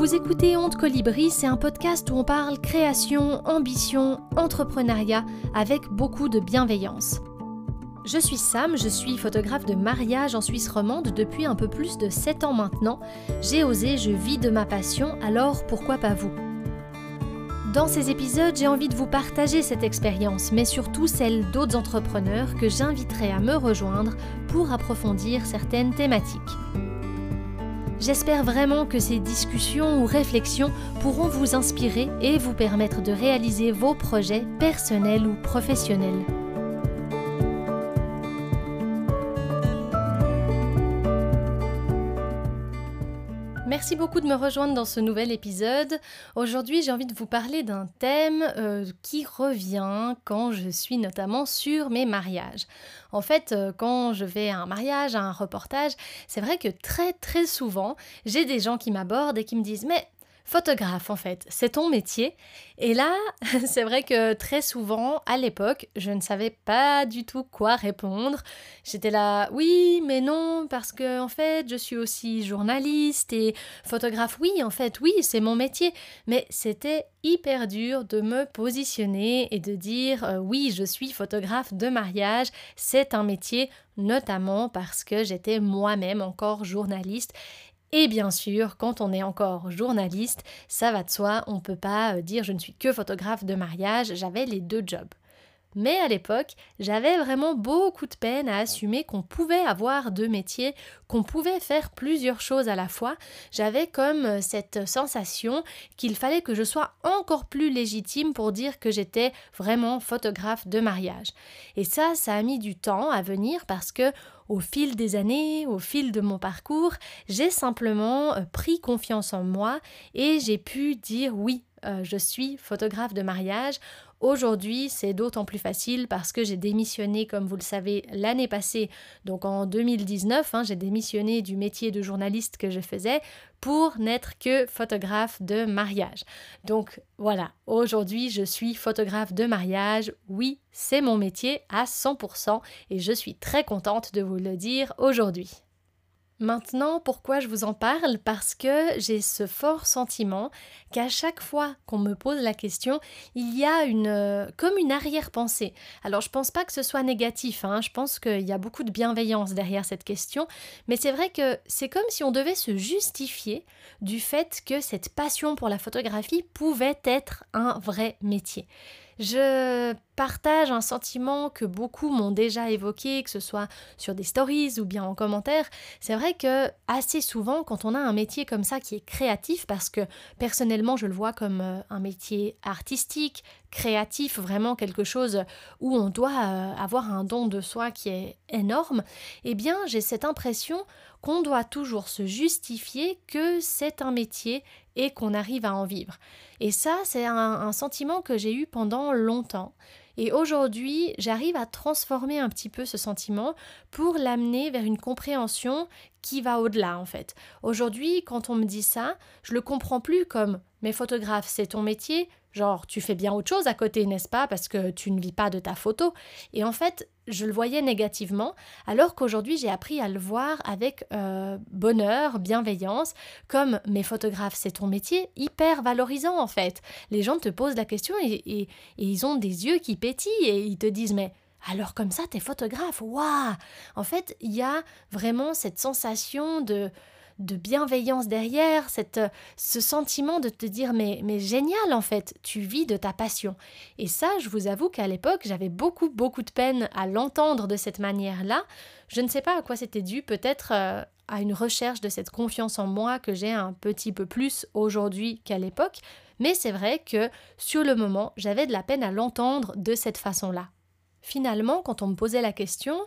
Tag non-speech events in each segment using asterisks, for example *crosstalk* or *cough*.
Vous écoutez Honte Colibri, c'est un podcast où on parle création, ambition, entrepreneuriat avec beaucoup de bienveillance. Je suis Sam, je suis photographe de mariage en Suisse romande depuis un peu plus de 7 ans maintenant. J'ai osé, je vis de ma passion, alors pourquoi pas vous? Dans ces épisodes, j'ai envie de vous partager cette expérience, mais surtout celle d'autres entrepreneurs que j'inviterai à me rejoindre pour approfondir certaines thématiques. J'espère vraiment que ces discussions ou réflexions pourront vous inspirer et vous permettre de réaliser vos projets personnels ou professionnels. Merci beaucoup de me rejoindre dans ce nouvel épisode. Aujourd'hui, j'ai envie de vous parler d'un thème euh, qui revient quand je suis notamment sur mes mariages. En fait, euh, quand je vais à un mariage, à un reportage, c'est vrai que très très souvent, j'ai des gens qui m'abordent et qui me disent "Mais photographe en fait, c'est ton métier. Et là, *laughs* c'est vrai que très souvent, à l'époque, je ne savais pas du tout quoi répondre. J'étais là, oui, mais non, parce que en fait, je suis aussi journaliste et photographe. Oui, en fait, oui, c'est mon métier. Mais c'était hyper dur de me positionner et de dire, euh, oui, je suis photographe de mariage, c'est un métier, notamment parce que j'étais moi-même encore journaliste et bien sûr, quand on est encore journaliste, ça va de soi, on ne peut pas euh, dire je ne suis que photographe de mariage, j'avais les deux jobs. Mais à l'époque, j'avais vraiment beaucoup de peine à assumer qu'on pouvait avoir deux métiers, qu'on pouvait faire plusieurs choses à la fois. J'avais comme euh, cette sensation qu'il fallait que je sois encore plus légitime pour dire que j'étais vraiment photographe de mariage. Et ça, ça a mis du temps à venir parce que au fil des années, au fil de mon parcours, j'ai simplement euh, pris confiance en moi et j'ai pu dire oui, euh, je suis photographe de mariage. Aujourd'hui, c'est d'autant plus facile parce que j'ai démissionné, comme vous le savez, l'année passée, donc en 2019, hein, j'ai démissionné du métier de journaliste que je faisais pour n'être que photographe de mariage. Donc voilà, aujourd'hui, je suis photographe de mariage. Oui, c'est mon métier à 100% et je suis très contente de vous le dire aujourd'hui. Maintenant, pourquoi je vous en parle? Parce que j'ai ce fort sentiment qu'à chaque fois qu'on me pose la question, il y a une euh, comme une arrière-pensée. Alors, je pense pas que ce soit négatif, hein. je pense qu'il y a beaucoup de bienveillance derrière cette question, mais c'est vrai que c'est comme si on devait se justifier du fait que cette passion pour la photographie pouvait être un vrai métier. Je partage un sentiment que beaucoup m'ont déjà évoqué, que ce soit sur des stories ou bien en commentaire. C'est vrai que assez souvent, quand on a un métier comme ça qui est créatif, parce que personnellement je le vois comme euh, un métier artistique, créatif, vraiment quelque chose où on doit euh, avoir un don de soi qui est énorme, eh bien j'ai cette impression qu'on doit toujours se justifier que c'est un métier et qu'on arrive à en vivre. Et ça, c'est un, sentiment que j'ai eu pendant longtemps. Et aujourd'hui, j'arrive à transformer un petit peu ce sentiment pour l'amener vers une compréhension qui va au-delà en fait. Aujourd'hui, quand on me dit ça, je le comprends plus comme mais photographe, c'est ton métier, genre tu fais bien autre chose à côté, n'est-ce pas, parce que tu ne vis pas de ta photo. Et en fait, je le voyais négativement, alors qu'aujourd'hui j'ai appris à le voir avec euh, bonheur, bienveillance, comme mes photographes, c'est ton métier, hyper valorisant en fait. Les gens te posent la question et, et ils ont des yeux qui pétillent et ils te disent mais alors comme ça, t'es photographe, waouh! En fait, il y a vraiment cette sensation de de bienveillance derrière, cette, euh, ce sentiment de te dire mais, mais génial en fait, tu vis de ta passion. Et ça, je vous avoue qu'à l'époque, j'avais beaucoup beaucoup de peine à l'entendre de cette manière-là. Je ne sais pas à quoi c'était dû, peut-être euh, à une recherche de cette confiance en moi que j'ai un petit peu plus aujourd'hui qu'à l'époque, mais c'est vrai que sur le moment, j'avais de la peine à l'entendre de cette façon-là. Finalement, quand on me posait la question,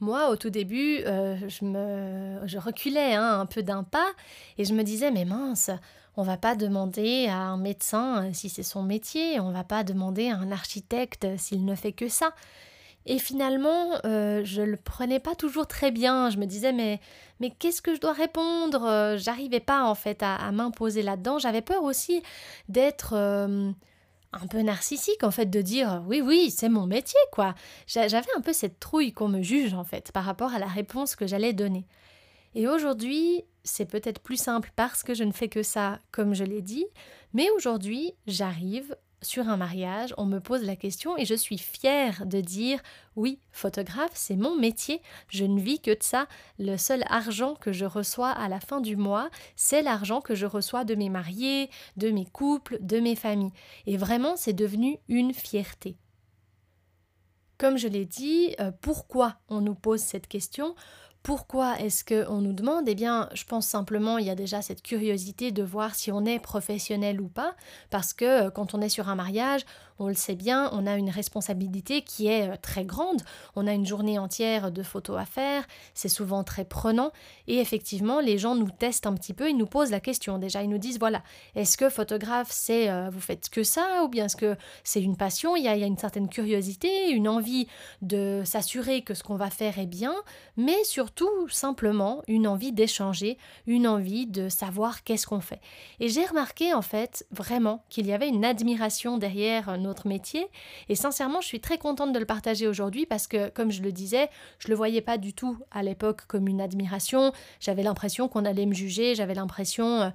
moi, au tout début, euh, je, me, reculais hein, un peu d'un pas et je me disais, mais mince, on va pas demander à un médecin si c'est son métier, on va pas demander à un architecte s'il ne fait que ça. Et finalement, euh, je le prenais pas toujours très bien. Je me disais, mais, qu'est-ce que je dois répondre? J'arrivais pas en fait à, m'imposer là-dedans. J'avais peur aussi d'être euh, un peu narcissique en fait de dire oui oui c'est mon métier quoi. J'avais un peu cette trouille qu'on me juge en fait par rapport à la réponse que j'allais donner. Et aujourd'hui, c'est peut-être plus simple parce que je ne fais que ça, comme je l'ai dit, mais aujourd'hui, j'arrive sur un mariage, on me pose la question et je suis fière de dire oui, photographe, c'est mon métier, je ne vis que de ça. Le seul argent que je reçois à la fin du mois, c'est l'argent que je reçois de mes mariés, de mes couples, de mes familles. Et vraiment, c'est devenu une fierté. Comme je l'ai dit, euh, pourquoi on nous pose cette question? Pourquoi est-ce qu'on nous demande? Eh bien, je pense simplement, il y a déjà cette curiosité de voir si on est professionnel ou pas, parce que euh, quand on est sur un mariage, on le sait bien, on a une responsabilité qui est euh, très grande. On a une journée entière de photos à faire, c'est souvent très prenant. Et effectivement, les gens nous testent un petit peu, ils nous posent la question. Déjà, ils nous disent voilà, est-ce que photographe, c'est euh, vous faites que ça ou bien est-ce que c'est une passion? Il y, a, il y a une certaine curiosité, une envie de s'assurer que ce qu'on va faire est bien, mais surtout simplement une envie d'échanger, une envie de savoir qu'est-ce qu'on fait. Et j'ai remarqué en fait vraiment qu'il y avait une admiration derrière nos métier. Et sincèrement, je suis très contente de le partager aujourd'hui parce que, comme je le disais, je le voyais pas du tout à l'époque comme une admiration. J'avais l'impression qu'on allait me juger, j'avais l'impression euh,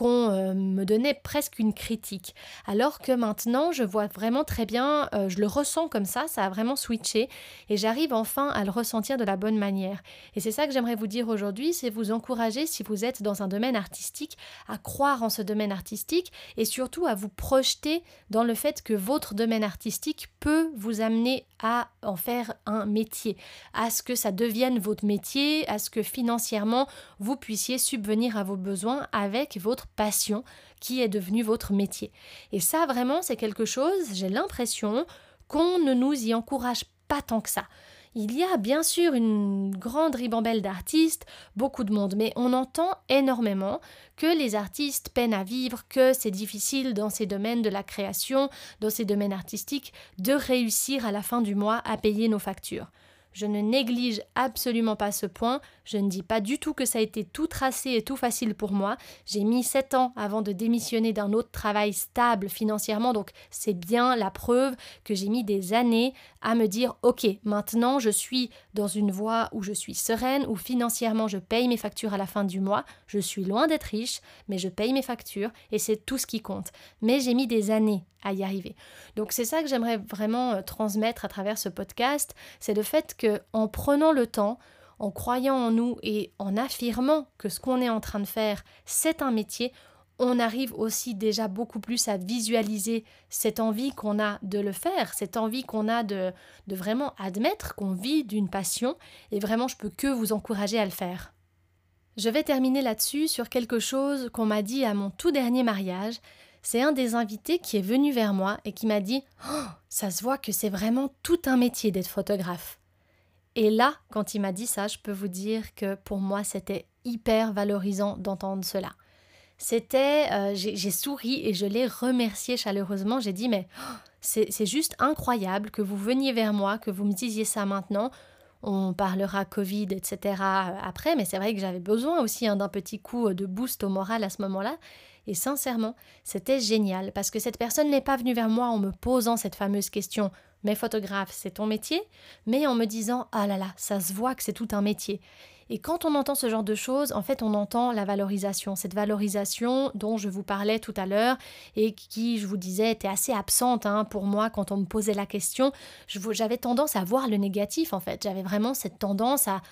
qu'on euh, me donnait presque une critique. Alors que maintenant, je vois vraiment très bien, euh, je le ressens comme ça, ça a vraiment switché et j'arrive enfin à le ressentir de la bonne manière. Et c'est ça que j'aimerais vous dire aujourd'hui, c'est vous encourager, si vous êtes dans un domaine artistique, à croire en ce domaine artistique et surtout à vous projeter dans le fait que votre domaine artistique peut vous amener à en faire un métier, à ce que ça devienne votre métier, à ce que financièrement vous puissiez subvenir à vos besoins avec votre passion qui est devenue votre métier. Et ça, vraiment, c'est quelque chose, j'ai l'impression, qu'on ne nous y encourage pas tant que ça. Il y a bien sûr une grande ribambelle d'artistes, beaucoup de monde, mais on entend énormément que les artistes peinent à vivre, que c'est difficile dans ces domaines de la création, dans ces domaines artistiques, de réussir à la fin du mois à payer nos factures. Je ne néglige absolument pas ce point, je ne dis pas du tout que ça a été tout tracé et tout facile pour moi. J'ai mis sept ans avant de démissionner d'un autre travail stable financièrement, donc c'est bien la preuve que j'ai mis des années à me dire ok, maintenant je suis dans une voie où je suis sereine, où financièrement je paye mes factures à la fin du mois. Je suis loin d'être riche, mais je paye mes factures et c'est tout ce qui compte. Mais j'ai mis des années à y arriver. Donc c'est ça que j'aimerais vraiment euh, transmettre à travers ce podcast, c'est le fait que en prenant le temps, en croyant en nous et en affirmant que ce qu'on est en train de faire, c'est un métier, on arrive aussi déjà beaucoup plus à visualiser cette envie qu'on a de le faire, cette envie qu'on a de, de vraiment admettre qu'on vit d'une passion, et vraiment je peux que vous encourager à le faire. Je vais terminer là-dessus sur quelque chose qu'on m'a dit à mon tout dernier mariage, c'est un des invités qui est venu vers moi et qui m'a dit oh, Ça se voit que c'est vraiment tout un métier d'être photographe. Et là, quand il m'a dit ça, je peux vous dire que pour moi, c'était hyper valorisant d'entendre cela. C'était, euh, j'ai souri et je l'ai remercié chaleureusement. J'ai dit, mais oh, c'est juste incroyable que vous veniez vers moi, que vous me disiez ça maintenant. On parlera Covid, etc. après, mais c'est vrai que j'avais besoin aussi hein, d'un petit coup de boost au moral à ce moment-là. Et sincèrement, c'était génial parce que cette personne n'est pas venue vers moi en me posant cette fameuse question Mais photographe, c'est ton métier? mais en me disant Ah là là, ça se voit que c'est tout un métier. Et quand on entend ce genre de choses, en fait, on entend la valorisation. Cette valorisation dont je vous parlais tout à l'heure et qui, je vous disais, était assez absente hein, pour moi quand on me posait la question. J'avais tendance à voir le négatif, en fait. J'avais vraiment cette tendance à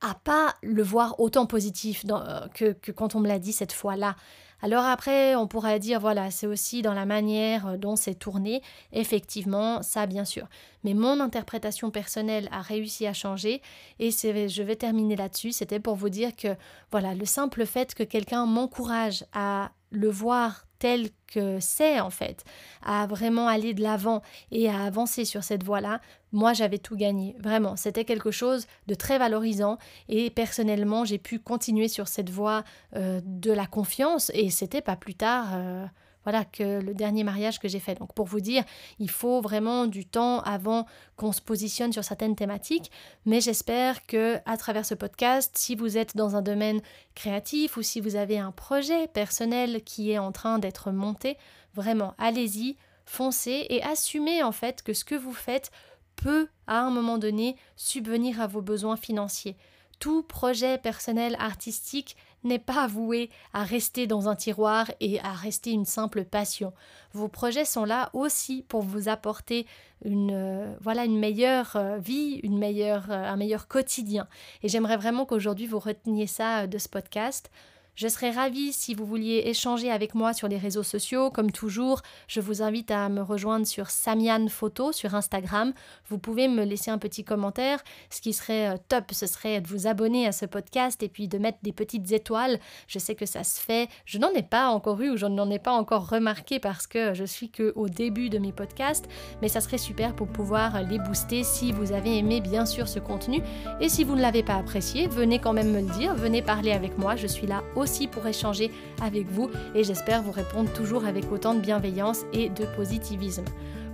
à pas le voir autant positif euh, que, quand on me l'a dit cette fois-là. Alors après, on pourrait dire, voilà, c'est aussi dans la manière euh, dont c'est tourné. Effectivement, ça, bien sûr. Mais mon interprétation personnelle a réussi à changer et je vais terminer là-dessus. C'était pour vous dire que, voilà, le simple fait que quelqu'un m'encourage à le voir tel que c'est en fait, à vraiment aller de l'avant et à avancer sur cette voie-là, moi j'avais tout gagné. Vraiment, c'était quelque chose de très valorisant et personnellement j'ai pu continuer sur cette voie euh, de la confiance et c'était pas plus tard. Euh, voilà que le dernier mariage que j'ai fait. Donc pour vous dire, il faut vraiment du temps avant qu'on se positionne sur certaines thématiques, mais j'espère que à travers ce podcast, si vous êtes dans un domaine créatif ou si vous avez un projet personnel qui est en train d'être monté, vraiment allez-y, foncez et assumez en fait que ce que vous faites peut à un moment donné subvenir à vos besoins financiers. tout projet personnel artistique n'est pas voué à rester dans un tiroir et à rester une simple passion. Vos projets sont là aussi pour vous apporter une euh, voilà une meilleure euh, vie, une meilleure, euh, un meilleur quotidien. Et j'aimerais vraiment qu'aujourd'hui vous reteniez ça de ce podcast. Je serais ravie si vous vouliez échanger avec moi sur les réseaux sociaux. Comme toujours, je vous invite à me rejoindre sur Samian Photo sur Instagram. Vous pouvez me laisser un petit commentaire. Ce qui serait euh, top, ce serait de vous abonner à ce podcast et puis de mettre des petites étoiles. Je sais que ça se fait. Je n'en ai pas encore eu ou je n'en ai pas encore remarqué parce que je suis que au début de mes podcasts, mais ça serait super pour pouvoir les booster si vous avez aimé bien sûr ce contenu et si vous ne l'avez pas apprécié, venez quand même me le dire, venez parler avec moi, je suis là au pour échanger avec vous et j'espère vous répondre toujours avec autant de bienveillance et de positivisme.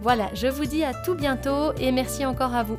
Voilà, je vous dis à tout bientôt et merci encore à vous.